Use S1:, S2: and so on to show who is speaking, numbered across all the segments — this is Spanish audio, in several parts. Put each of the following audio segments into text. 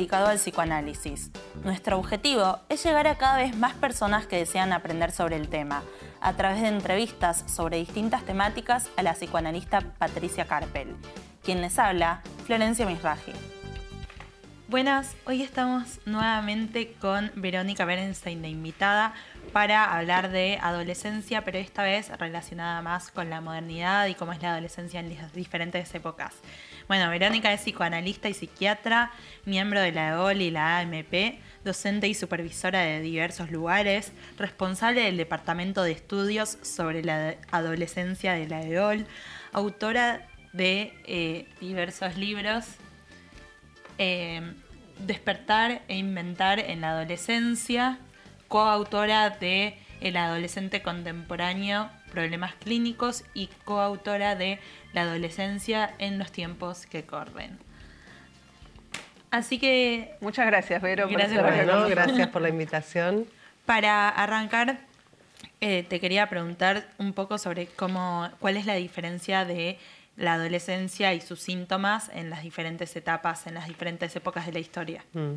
S1: dedicado al psicoanálisis. Nuestro objetivo es llegar a cada vez más personas que desean aprender sobre el tema, a través de entrevistas sobre distintas temáticas a la psicoanalista Patricia Carpel. Quien les habla, Florencia Misraji. Buenas, hoy estamos nuevamente con Verónica Berenstein de invitada para hablar de adolescencia, pero esta vez relacionada más con la modernidad y cómo es la adolescencia en las diferentes épocas. Bueno, Verónica es psicoanalista y psiquiatra, miembro de la EOL y la AMP, docente y supervisora de diversos lugares, responsable del Departamento de Estudios sobre la Adolescencia de la EOL, autora de eh, diversos libros. Eh, Despertar e Inventar en la Adolescencia, coautora de El adolescente contemporáneo, problemas clínicos y coautora de La adolescencia en los tiempos que corren. Así que...
S2: Muchas gracias, Vero.
S3: Gracias por, gracias por la invitación.
S1: Para arrancar, eh, te quería preguntar un poco sobre cómo, cuál es la diferencia de la adolescencia y sus síntomas en las diferentes etapas, en las diferentes épocas de la historia. Mm.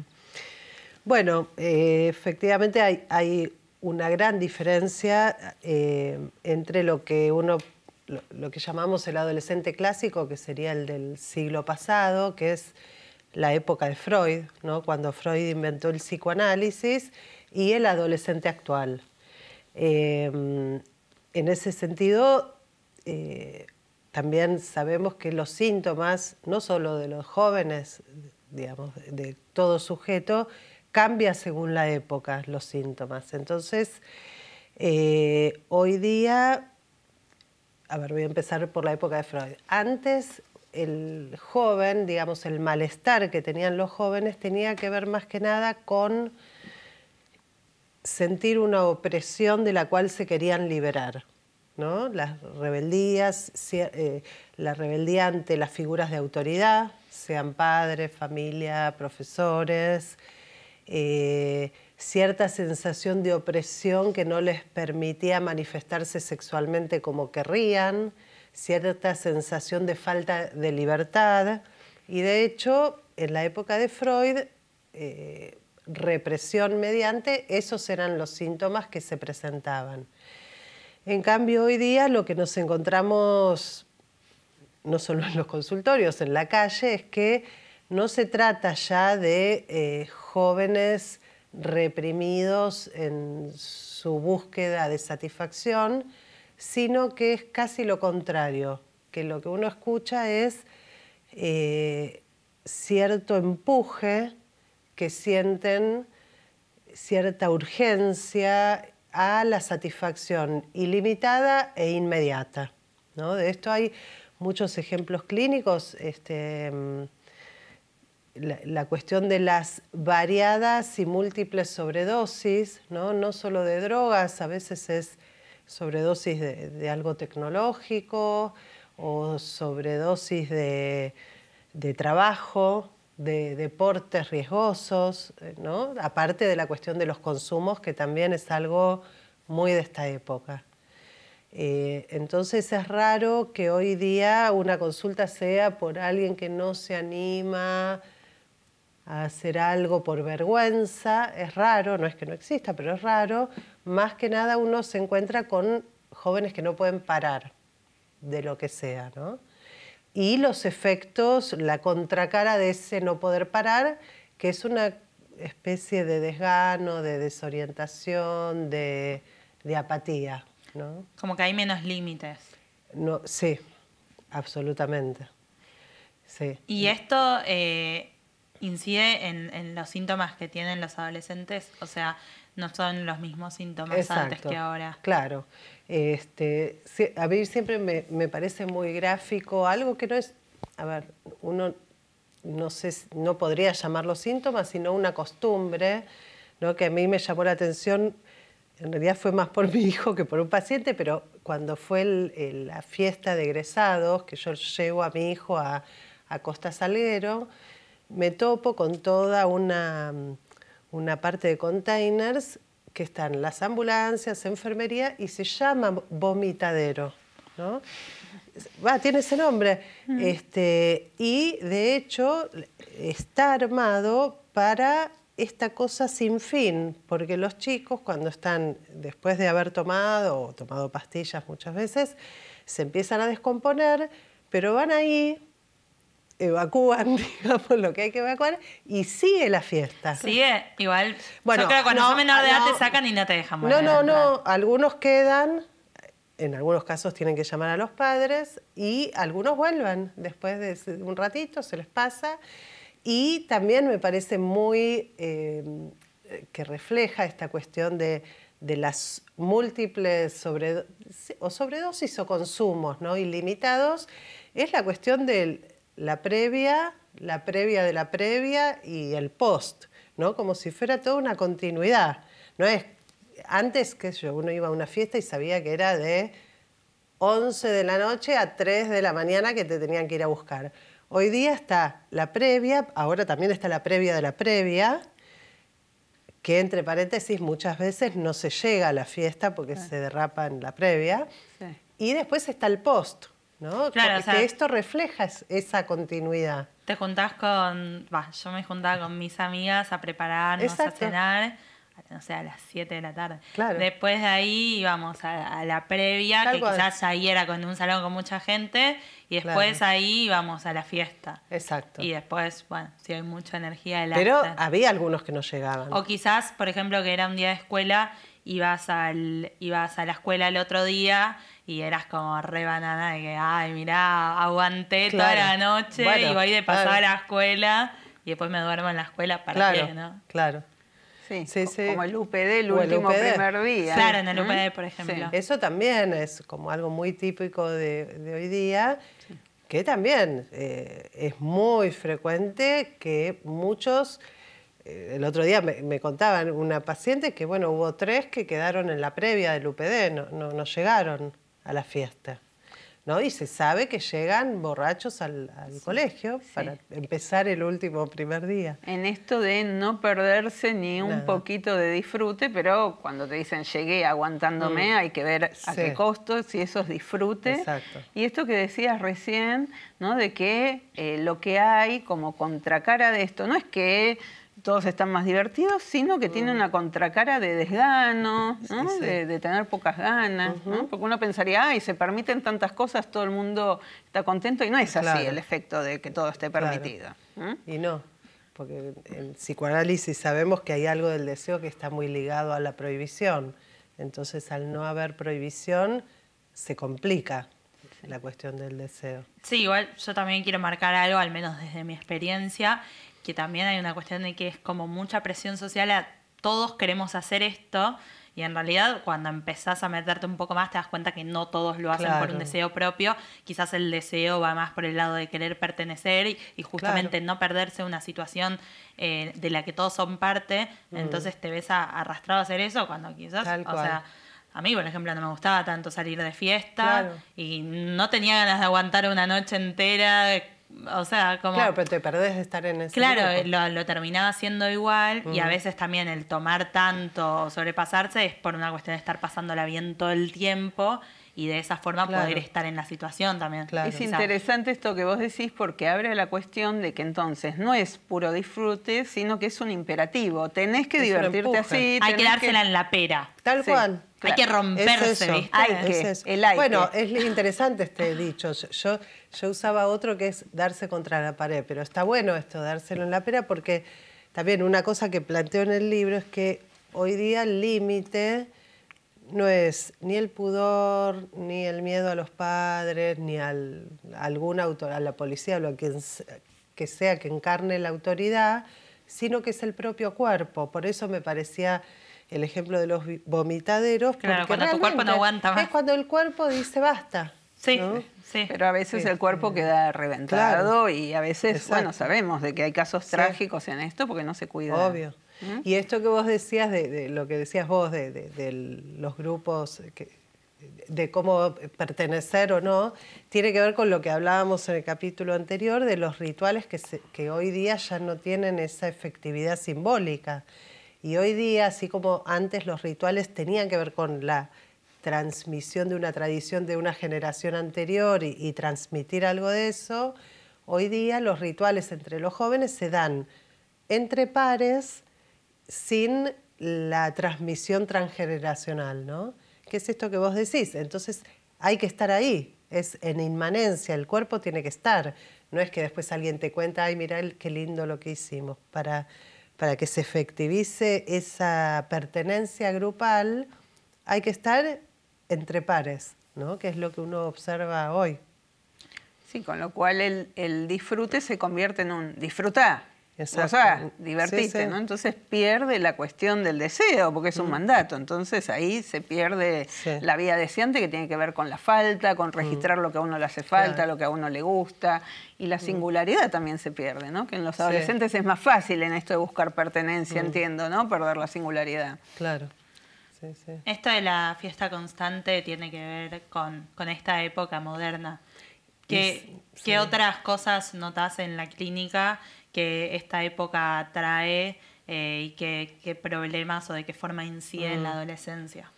S3: Bueno, eh, efectivamente hay, una gran diferencia eh, entre lo que uno, lo, que llamamos el adolescente clásico, que sería el del siglo pasado, que es la época de Freud, ¿no? cuando Freud inventó el psicoanálisis, y el adolescente actual. Eh, en ese sentido, también sabemos que los síntomas, no solo de los jóvenes, digamos, de todo sujeto, cambia según la época los síntomas. Entonces, eh, hoy día, a ver, voy a empezar por la época de Freud. Antes, el joven, digamos, el malestar que tenían los jóvenes tenía que ver más que nada con sentir una opresión de la cual se querían liberar. ¿no? Las rebeldías, eh, la rebeldía ante las figuras de autoridad, sean padres, familia, profesores, eh, cierta sensación de opresión que no les permitía manifestarse sexualmente como querrían, cierta sensación de falta de libertad. Y de hecho, en la época de Freud, eh, represión mediante, esos eran los síntomas que se presentaban. En cambio, hoy día lo que nos encontramos, no solo en los consultorios, en la calle, es que no se trata ya de eh, jóvenes reprimidos en su búsqueda de satisfacción, sino que es casi lo contrario, que lo que uno escucha es eh, cierto empuje que sienten, cierta urgencia a la satisfacción ilimitada e inmediata. De esto hay muchos ejemplos clínicos. Este, la, cuestión de las variadas y múltiples sobredosis, ¿no? no solo de drogas, a veces es sobredosis de, algo tecnológico o sobredosis de, trabajo, de deportes riesgosos, ¿no? aparte de la cuestión de los consumos, que también es algo muy de esta época. Eh, entonces es raro que hoy día una consulta sea por alguien que no se anima a hacer algo por vergüenza, es raro, no es que no exista, pero es raro, más que nada uno se encuentra con jóvenes que no pueden parar de lo que sea, ¿no? Y los efectos, la contracara de ese no poder parar, que es una especie de desgano, de desorientación, de, apatía, ¿no?
S1: Como que hay menos límites.
S3: No, sí, absolutamente. Sí.
S1: Y esto eh, incide en, los síntomas que tienen los adolescentes, o sea, no son los mismos síntomas antes que ahora.
S3: Claro. Este, a mí siempre me, parece muy gráfico, algo que no es, a ver, uno no sé, no podría llamarlo síntomas, sino una costumbre, ¿no? que a mí me llamó la atención, en realidad fue más por mi hijo que por un paciente, pero cuando fue la fiesta de egresados, que yo llevo a mi hijo a, a Costa Salguero, me topo con toda una, una parte de containers que están las ambulancias, enfermería y se llama vomitadero. ¿no? va, tiene ese nombre. Este, y de hecho está armado para esta cosa sin fin, porque los chicos cuando están, después de haber tomado o tomado pastillas muchas veces, se empiezan a descomponer, pero van ahí, evacúan, digamos, lo que hay que evacuar y sigue la fiesta.
S1: Sigue, igual. Bueno, yo creo que cuando son menor de edad te sacan y no te dejan
S3: No, no, no, algunos quedan, en algunos casos tienen que llamar a los padres y algunos vuelven después de un ratito, se les pasa. Y también me parece muy eh, que refleja esta cuestión de, las múltiples o sobredosis o consumos ¿no? ilimitados, es la cuestión de la previa, la previa de la previa y el post, ¿no? como si fuera toda una continuidad. No es, antes que yo, uno iba a una fiesta y sabía que era de 11 de la noche a 3 de la mañana que te tenían que ir a buscar. Hoy día está la previa, ahora también está la previa de la previa, que entre paréntesis muchas veces no se llega a la fiesta porque se derrapa en la previa. Y después está el post, ¿no? Claro, que esto refleja esa continuidad.
S1: Te juntás con, yo me juntaba con mis amigas a prepararnos, a cenar no sé, a las 7 de la tarde. Después de ahí íbamos a, la previa, que quizás ahí era con un salón con mucha gente, y después ahí íbamos a la fiesta.
S3: Exacto.
S1: Y después, bueno, si hay mucha energía
S3: el Pero había algunos que no llegaban.
S1: O quizás, por ejemplo, que era un día de escuela, ibas, al, ibas a la escuela el otro día y eras como re banana de que, ay, mirá, aguanté toda la noche y voy de pasar a la escuela y después me duermo en la escuela para
S3: qué,
S1: ¿no?
S3: Claro.
S2: Sí, como el UPD, el último primer día.
S1: Claro, en el UPD, por ejemplo.
S3: Eso también es como algo muy típico de, hoy día, que también eh, es muy frecuente que muchos... Eh, el otro día me, contaban una paciente que, bueno, hubo tres que quedaron en la previa del UPD, no, no llegaron a la fiesta. ¿no? Y se sabe que llegan borrachos al, colegio para empezar el último primer día.
S2: En esto de no perderse ni un poquito de disfrute, pero cuando te dicen llegué aguantándome, mm. hay que ver a qué costo, si eso es disfrute. Exacto. Y esto que decías recién, ¿no? De que eh, lo que hay como contracara de esto, no es que todos están más divertidos, sino que tiene mm. una contracara de desgano, De, tener pocas ganas, porque uno pensaría, ay, se permiten tantas cosas, todo el mundo está contento, y no es así el efecto de que todo esté permitido.
S3: Y no, porque en psicoanálisis sabemos que hay algo del deseo que está muy ligado a la prohibición, entonces al no haber prohibición se complica la cuestión del deseo.
S1: Sí, igual yo también quiero marcar algo, al menos desde mi experiencia, que también hay una cuestión de que es como mucha presión social a todos queremos hacer esto y en realidad cuando empezás a meterte un poco más te das cuenta que no todos lo hacen por un deseo propio, quizás el deseo va más por el lado de querer pertenecer y, justamente no perderse una situación eh, de la que todos son parte, mm. entonces te ves arrastrado a hacer eso cuando quizás, o sea, a mí, por ejemplo, no me gustaba tanto salir de fiesta y no tenía ganas de aguantar una noche entera o sea, como...
S3: Claro, pero te perdés de estar en ese
S1: Claro, lo, terminaba haciendo igual y a veces también el tomar tanto o sobrepasarse es por una cuestión de estar pasándola bien todo el tiempo y de esa forma poder estar en la situación también.
S2: Es interesante esto que vos decís porque abre la cuestión de que entonces no es puro disfrute, sino que es un imperativo. Tenés que divertirte así.
S1: Hay que dársela en la pera.
S3: Tal cual.
S1: Hay que romperse, ¿viste? Hay
S3: que, el Bueno, es interesante este dicho. Yo, yo usaba otro que es darse contra la pared, pero está bueno esto, dárselo en la pera, porque también una cosa que planteo en el libro es que hoy día el límite no es ni el pudor, ni el miedo a los padres, ni al, a algún autor, a la policía o lo que, que sea que encarne la autoridad, sino que es el propio cuerpo. Por eso me parecía el ejemplo de los vomitaderos.
S1: Claro, cuando tu cuerpo no aguanta más.
S3: Es cuando el cuerpo dice basta.
S1: Sí, sí.
S2: Pero a veces el cuerpo queda reventado y a veces, bueno, sabemos de que hay casos trágicos en esto porque no se cuida.
S3: Obvio. Y esto que vos decías, de, lo que decías vos, de, los grupos, de cómo pertenecer o no, tiene que ver con lo que hablábamos en el capítulo anterior, de los rituales que, que hoy día ya no tienen esa efectividad simbólica. Y hoy día, así como antes los rituales tenían que ver con la transmisión de una tradición de una generación anterior y, transmitir algo de eso, hoy día los rituales entre los jóvenes se dan entre pares sin la transmisión transgeneracional, ¿no? ¿Qué es esto que vos decís? Entonces hay que estar ahí, es en inmanencia, el cuerpo tiene que estar. No es que después alguien te cuenta, ay, mira qué lindo lo que hicimos. Para, para que se efectivice esa pertenencia grupal, hay que estar entre pares, ¿no? que es lo que uno observa hoy.
S2: Sí, con lo cual el, el disfrute se convierte en un disfrutar. Exacto. O sea, divertirte, ¿no? Entonces pierde la cuestión del deseo, porque es un mm. mandato. Entonces ahí se pierde la vida deseante que tiene que ver con la falta, con mm. registrar lo que a uno le hace falta, lo que a uno le gusta. Y la mm. singularidad también se pierde, ¿no? Que en los adolescentes es más fácil en esto de buscar pertenencia, entiendo, ¿no? Perder la singularidad.
S3: Claro.
S1: Esto de la fiesta constante tiene que ver con, con esta época moderna. ¿Qué, ¿Qué otras cosas notas en la clínica que esta época trae eh, y qué, problemas o de qué forma incide en la mm. adolescencia.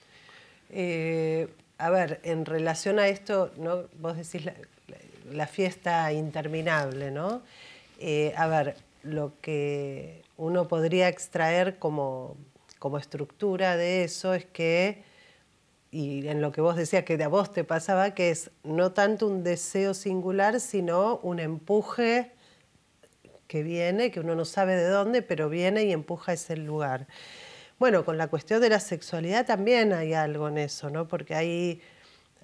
S3: Eh, a ver, en relación a esto, ¿no? vos decís la, fiesta interminable, ¿no? Eh, a ver, lo que uno podría extraer como, como estructura de eso es que, y en lo que vos decías que a vos te pasaba, que es no tanto un deseo singular, sino un empuje que viene, que uno no sabe de dónde, pero viene y empuja ese lugar. Bueno, con la cuestión de la sexualidad también hay algo en eso, ¿no? Porque hay,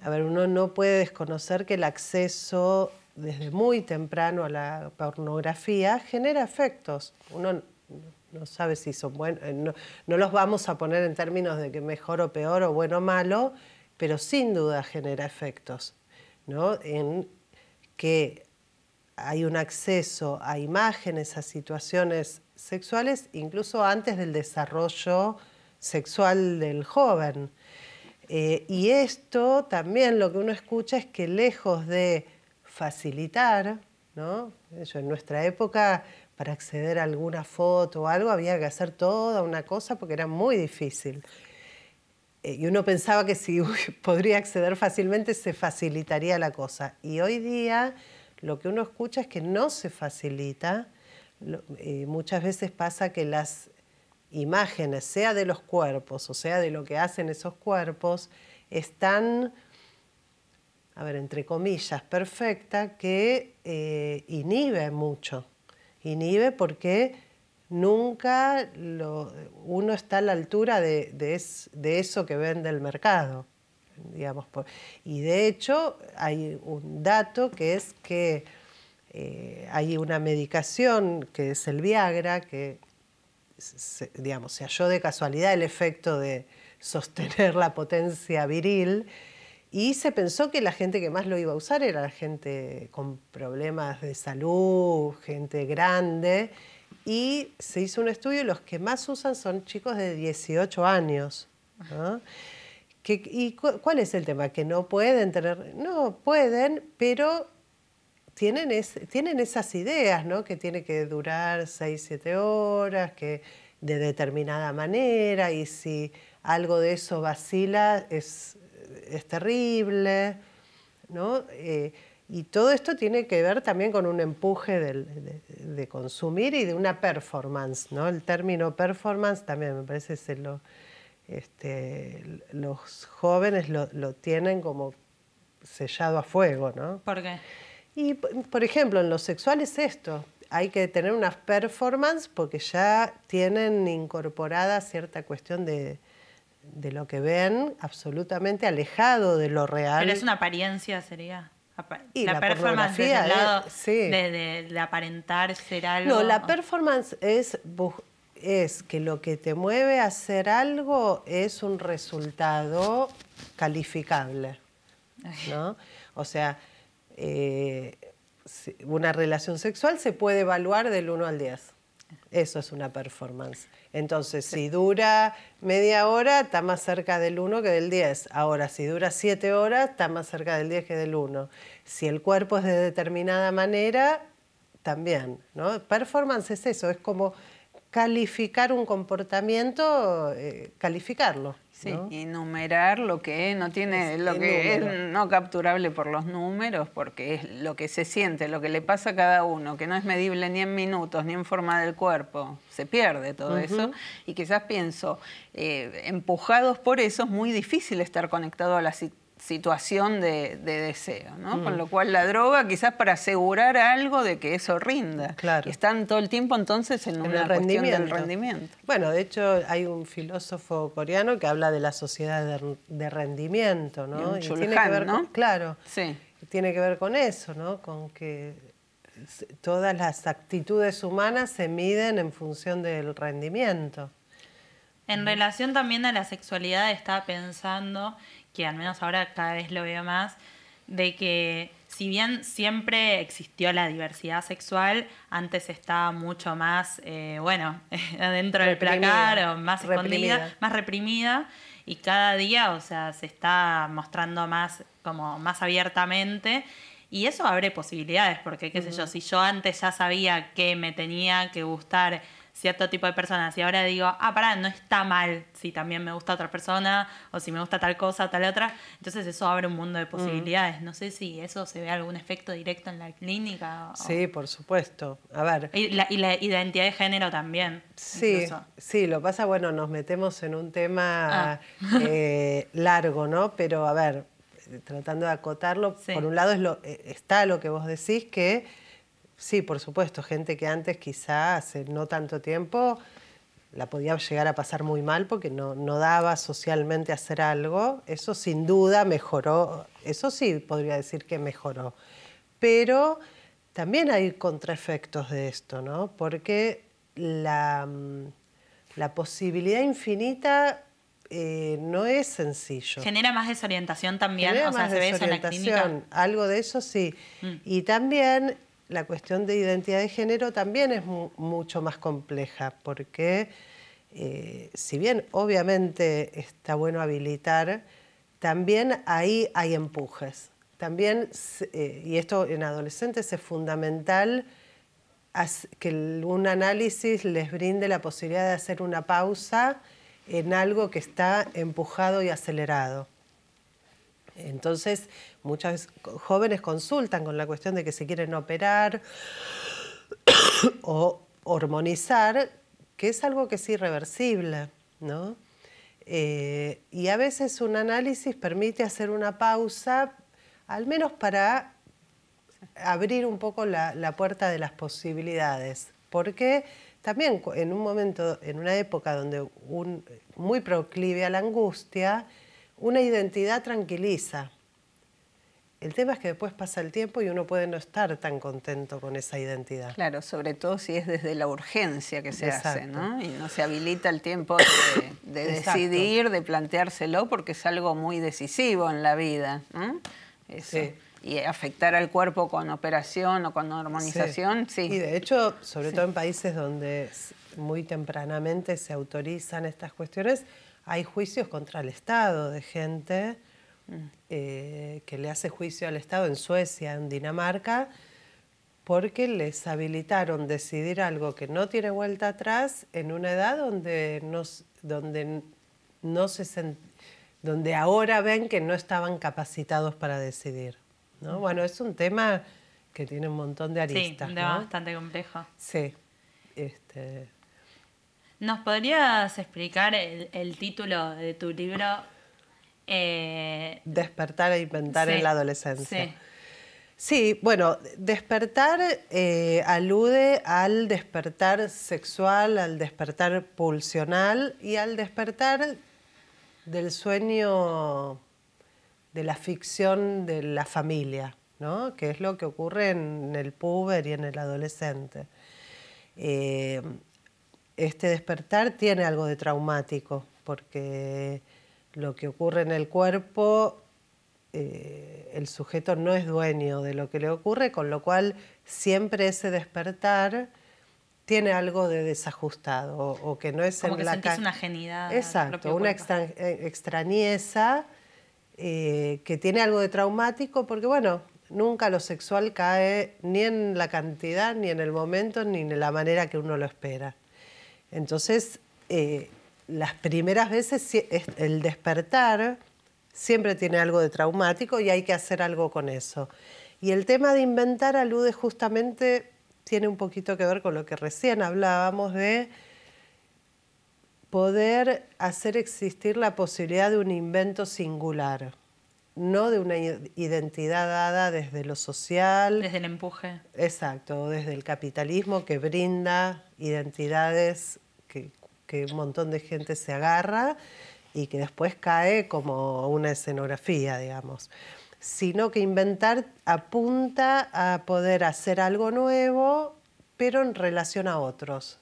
S3: a ver, uno no puede desconocer que el acceso desde muy temprano a la pornografía genera efectos. Uno no sabe si son buenos, eh, no, no los vamos a poner en términos de que mejor o peor o bueno o malo, pero sin duda genera efectos, ¿no? En que hay un acceso a imágenes, a situaciones sexuales, incluso antes del desarrollo sexual del joven. Eh, y esto también lo que uno escucha es que lejos de facilitar, ¿no? en nuestra época para acceder a alguna foto o algo había que hacer toda una cosa porque era muy difícil. Eh, y uno pensaba que si podría acceder fácilmente se facilitaría la cosa. Y hoy día lo que uno escucha es que no se facilita. Eh, muchas veces pasa que las imágenes, sea de los cuerpos o sea de lo que hacen esos cuerpos, están, a ver, entre comillas, perfecta, que eh, inhibe mucho. Inhibe porque nunca uno está a la altura de eso que vende el mercado digamos. y de hecho hay un dato que es que eh, hay una medicación que es el Viagra, que se, digamos, se halló de casualidad el efecto de sostener la potencia viril y se pensó que la gente que más lo iba a usar era la gente con problemas de salud, gente grande, y se hizo un estudio y los que más usan son chicos de 18 años. ¿Y cuál es el tema? Que no pueden tener, no pueden, pero tienen, tienen esas ideas, ¿no? Que tiene que durar 6, 7 horas, que de determinada manera, y si algo de eso vacila es, es terrible, ¿no? Eh, y todo esto tiene que ver también con un empuje de, de, consumir y de una performance, ¿no? El término performance también me parece es lo este, los jóvenes lo, tienen como sellado a fuego, ¿no?
S1: ¿Por qué?
S3: Y, por ejemplo, en los sexuales esto, hay que tener una performance porque ya tienen incorporada cierta cuestión de, lo que ven absolutamente alejado de lo real.
S1: Pero es una apariencia, sería. Y la, performance desde el lado de, aparentar ser algo.
S3: No, la performance es es que lo que te mueve a hacer algo es un resultado calificable. ¿no? O sea, eh, una relación sexual se puede evaluar del 1 al 10. Eso es una performance. Entonces, si dura media hora, está más cerca del 1 que del 10. Ahora, si dura 7 horas, está más cerca del 10 que del 1. Si el cuerpo es de determinada manera, también. ¿no? Performance es eso, es como calificar un comportamiento, eh, calificarlo.
S2: Sí, enumerar lo que no tiene, lo que es no capturable por los números, porque es lo que se siente, lo que le pasa a cada uno, que no es medible ni en minutos, ni en forma del cuerpo. Se pierde todo eso. Y quizás pienso, eh, empujados por eso, es muy difícil estar conectado a la situación de, deseo, ¿no? Mm. Con lo cual la droga quizás para asegurar algo de que eso rinda.
S3: Claro.
S2: Están todo el tiempo entonces en, una cuestión del rendimiento.
S3: Bueno, de hecho hay un filósofo coreano que habla de la sociedad de, rendimiento, ¿no?
S2: Y, tiene que ver
S3: con, claro.
S2: Sí.
S3: Tiene que ver con eso, ¿no? Con que todas las actitudes humanas se miden en función del rendimiento.
S1: En relación también a la sexualidad, estaba pensando que al menos ahora cada vez lo veo más, de que si bien siempre existió la diversidad sexual, antes estaba mucho más, eh, bueno, dentro del placar o más escondida, más reprimida, y cada día, o sea, se está mostrando más, como más abiertamente. Y eso abre posibilidades, porque qué sé yo, si yo antes ya sabía que me tenía que gustar cierto tipo de personas y ahora digo, ah, pará, no está mal si también me gusta otra persona o si me gusta tal cosa o tal otra. Entonces eso abre un mundo de posibilidades. No sé si eso se ve algún efecto directo en la clínica.
S3: Sí, por supuesto. A ver.
S1: Y la, identidad de género también.
S3: Sí, sí, lo pasa, bueno, nos metemos en un tema ah. eh, largo, ¿no? Pero a ver, tratando de acotarlo, por un lado es lo, eh, está lo que vos decís que Sí, por supuesto, gente que antes quizá hace no tanto tiempo la podía llegar a pasar muy mal porque no, no daba socialmente hacer algo. Eso sin duda mejoró, eso sí podría decir que mejoró. Pero también hay contraefectos de esto, ¿no? Porque la, mm, la posibilidad infinita eh, no es sencillo.
S1: Genera más desorientación también, o sea, se ve eso en la clínica.
S3: Algo de eso sí. Mm. Y también la cuestión de identidad de género también es mucho más compleja, porque eh, si bien obviamente está bueno habilitar, también ahí hay empujes. También, eh, y esto en adolescentes es fundamental, que un análisis les brinde la posibilidad de hacer una pausa en algo que está empujado y acelerado. Entonces, muchas jóvenes consultan con la cuestión de que se quieren operar o hormonizar, que es algo que es irreversible, ¿no? Eh, y a veces un análisis permite hacer una pausa, al menos para abrir un poco la, la puerta de las posibilidades, porque también en un momento, en una época donde un, muy proclive a la angustia, una identidad tranquiliza. El tema es que después pasa el tiempo y uno puede no estar tan contento con esa identidad.
S2: Claro, sobre todo si es desde la urgencia que se hace, ¿no? Y no se habilita el tiempo de, decidir, de planteárselo, porque es algo muy decisivo en la vida, ¿no? Y afectar al cuerpo con operación o con hormonización, sí.
S3: Y de hecho, sobre todo en países donde muy tempranamente se autorizan estas cuestiones, hay juicios contra el Estado de gente eh, que le hace juicio al Estado en Suecia, en Dinamarca, porque les habilitaron decidir algo que no tiene vuelta atrás en una edad donde no, donde no se donde ahora ven que no estaban capacitados para decidir. ¿no? Bueno, es un tema que tiene un montón de aristas.
S1: Sí, un tema bastante complejo.
S3: Sí. Este,
S1: ¿Nos podrías explicar el, título de tu libro?
S3: Eh, despertar e inventar en la adolescencia. Sí. bueno, despertar eh, alude al despertar sexual, al despertar pulsional y al despertar del sueño de la ficción de la familia, ¿no? que es lo que ocurre en el puber y en el adolescente. Eh, este despertar tiene algo de traumático, porque lo que ocurre en el cuerpo, eh, el sujeto no es dueño de lo que le ocurre, con lo cual siempre ese despertar tiene algo de desajustado o, que no es
S1: Como que sentís una genidad.
S3: Exacto, una eh, extrañeza eh, que tiene algo de traumático, porque bueno, nunca lo sexual cae ni en la cantidad, ni en el momento, ni en la manera que uno lo espera. Entonces, eh, las primeras veces el despertar siempre tiene algo de traumático y hay que hacer algo con eso. Y el tema de inventar alude justamente, tiene un poquito que ver con lo que recién hablábamos de poder hacer existir la posibilidad de un invento singular, no de una identidad dada desde lo social.
S1: Desde el empuje.
S3: Exacto, desde el capitalismo que brinda identidades que, un montón de gente se agarra y que después cae como una escenografía, digamos, sino que inventar apunta a poder hacer algo nuevo, pero en relación a otros.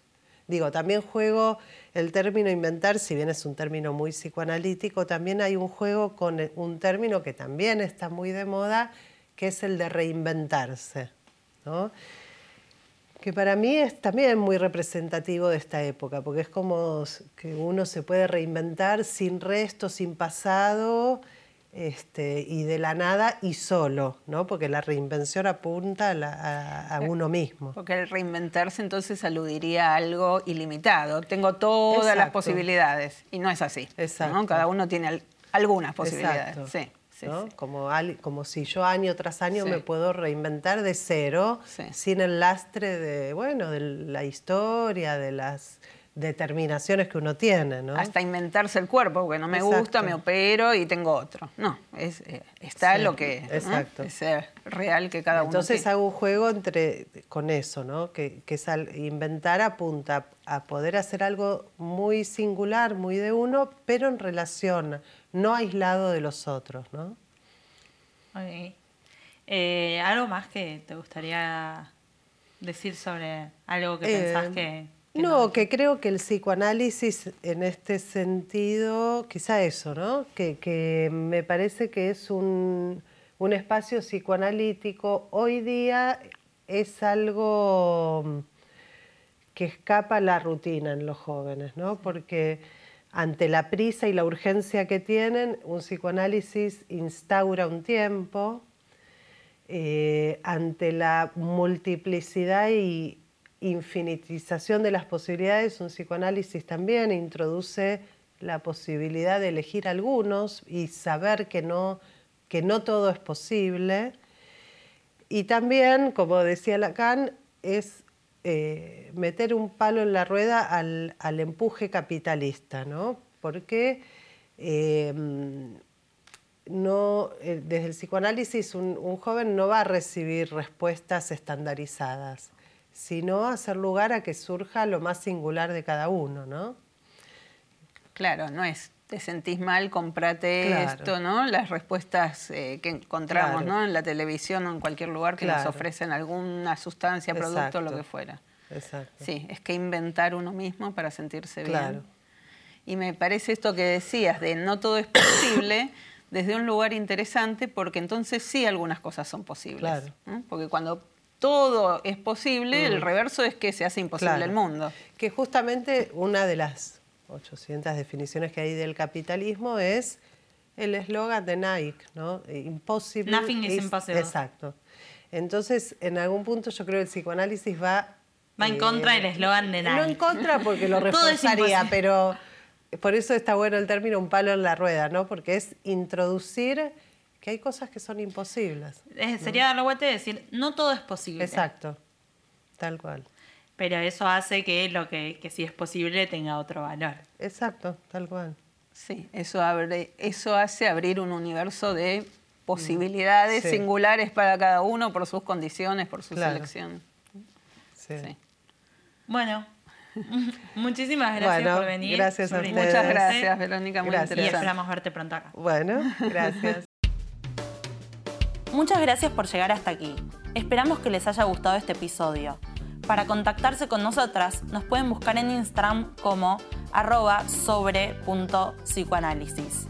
S3: Digo, también juego el término inventar, si bien es un término muy psicoanalítico, también hay un juego con un término que también está muy de moda, que es el de reinventarse. ¿no? Que para mí es también muy representativo de esta época, porque es como que uno se puede reinventar sin resto, sin pasado, este, y de la nada y solo, ¿no? porque la reinvención apunta a, eh, uno mismo.
S2: Porque el reinventarse entonces aludiría a algo ilimitado. Tengo todas las posibilidades, y no es así. Exacto. Cada uno tiene algunas posibilidades. Sí.
S3: Como, como si yo año tras año me puedo reinventar de cero, sin el lastre de, bueno, de la historia, de las determinaciones que uno tiene, ¿no?
S2: Hasta inventarse el cuerpo, porque no me gusta, me opero y tengo otro. No, es, eh, está lo que exacto. es real que cada
S3: uno Entonces
S2: hago
S3: un juego entre, con eso, ¿no? Que, que es inventar apunta a poder hacer algo muy singular, muy de uno, pero en relación no aislado de los otros, ¿no?
S1: Eh, ¿Algo más que te gustaría decir sobre algo que pensás eh, que,
S3: no, que creo que el psicoanálisis en este sentido, quizá eso, ¿no? Que, me parece que es un, un, espacio psicoanalítico hoy día es algo que escapa a la rutina en los jóvenes, ¿no? Porque ante la prisa y la urgencia que tienen, un psicoanálisis instaura un tiempo, eh, ante la multiplicidad y infinitización de las posibilidades, un psicoanálisis también introduce la posibilidad de elegir algunos y saber que no, que no todo es posible. Y también, como decía Lacan, es eh, meter un palo en la rueda al, empuje capitalista, ¿no? Porque eh, no, eh, desde el psicoanálisis un, joven no va a recibir respuestas estandarizadas, sino hacer lugar a que surja lo más singular de cada uno, ¿no?
S2: Claro, no es te sentís mal, comprate esto, ¿no? Las respuestas que encontramos, ¿no? En la televisión o en cualquier lugar que nos ofrecen alguna sustancia, producto, lo que fuera. Exacto. Sí, es que inventar uno mismo para sentirse bien. Y me parece esto que decías, de no todo es posible, desde un lugar interesante, porque entonces sí algunas cosas son posibles. Claro. Porque cuando todo es posible, el mm. reverso es que se hace imposible el mundo.
S3: Que justamente una de las 800 definiciones que hay del capitalismo es el eslogan de Nike, ¿no? Imposible.
S1: Nothing is, impossible.
S3: Exacto. Entonces, en algún punto yo creo que el psicoanálisis va
S1: Va en contra del eslogan de Nike.
S3: No en contra porque lo reforzaría, pero por eso está bueno el término un palo en la rueda, ¿no? Porque es introducir que hay cosas que son imposibles.
S1: Sería darle vuelta y decir, no todo es posible.
S3: Exacto, tal cual.
S1: Pero eso hace que lo que, que sí es posible tenga otro valor.
S3: Exacto, tal cual.
S2: Sí, eso, abre, eso hace abrir un universo de posibilidades singulares para cada uno por sus condiciones, por su selección.
S1: sí. Bueno, muchísimas gracias por venir.
S3: Gracias a ustedes.
S2: Muchas gracias, Verónica. Muy
S1: gracias. Y esperamos verte pronto acá.
S3: Bueno, gracias.
S1: Muchas gracias por llegar hasta aquí. Esperamos que les haya gustado este episodio. Para contactarse con nosotras, nos pueden buscar en Instagram como arroba sobre.psicoanálisis.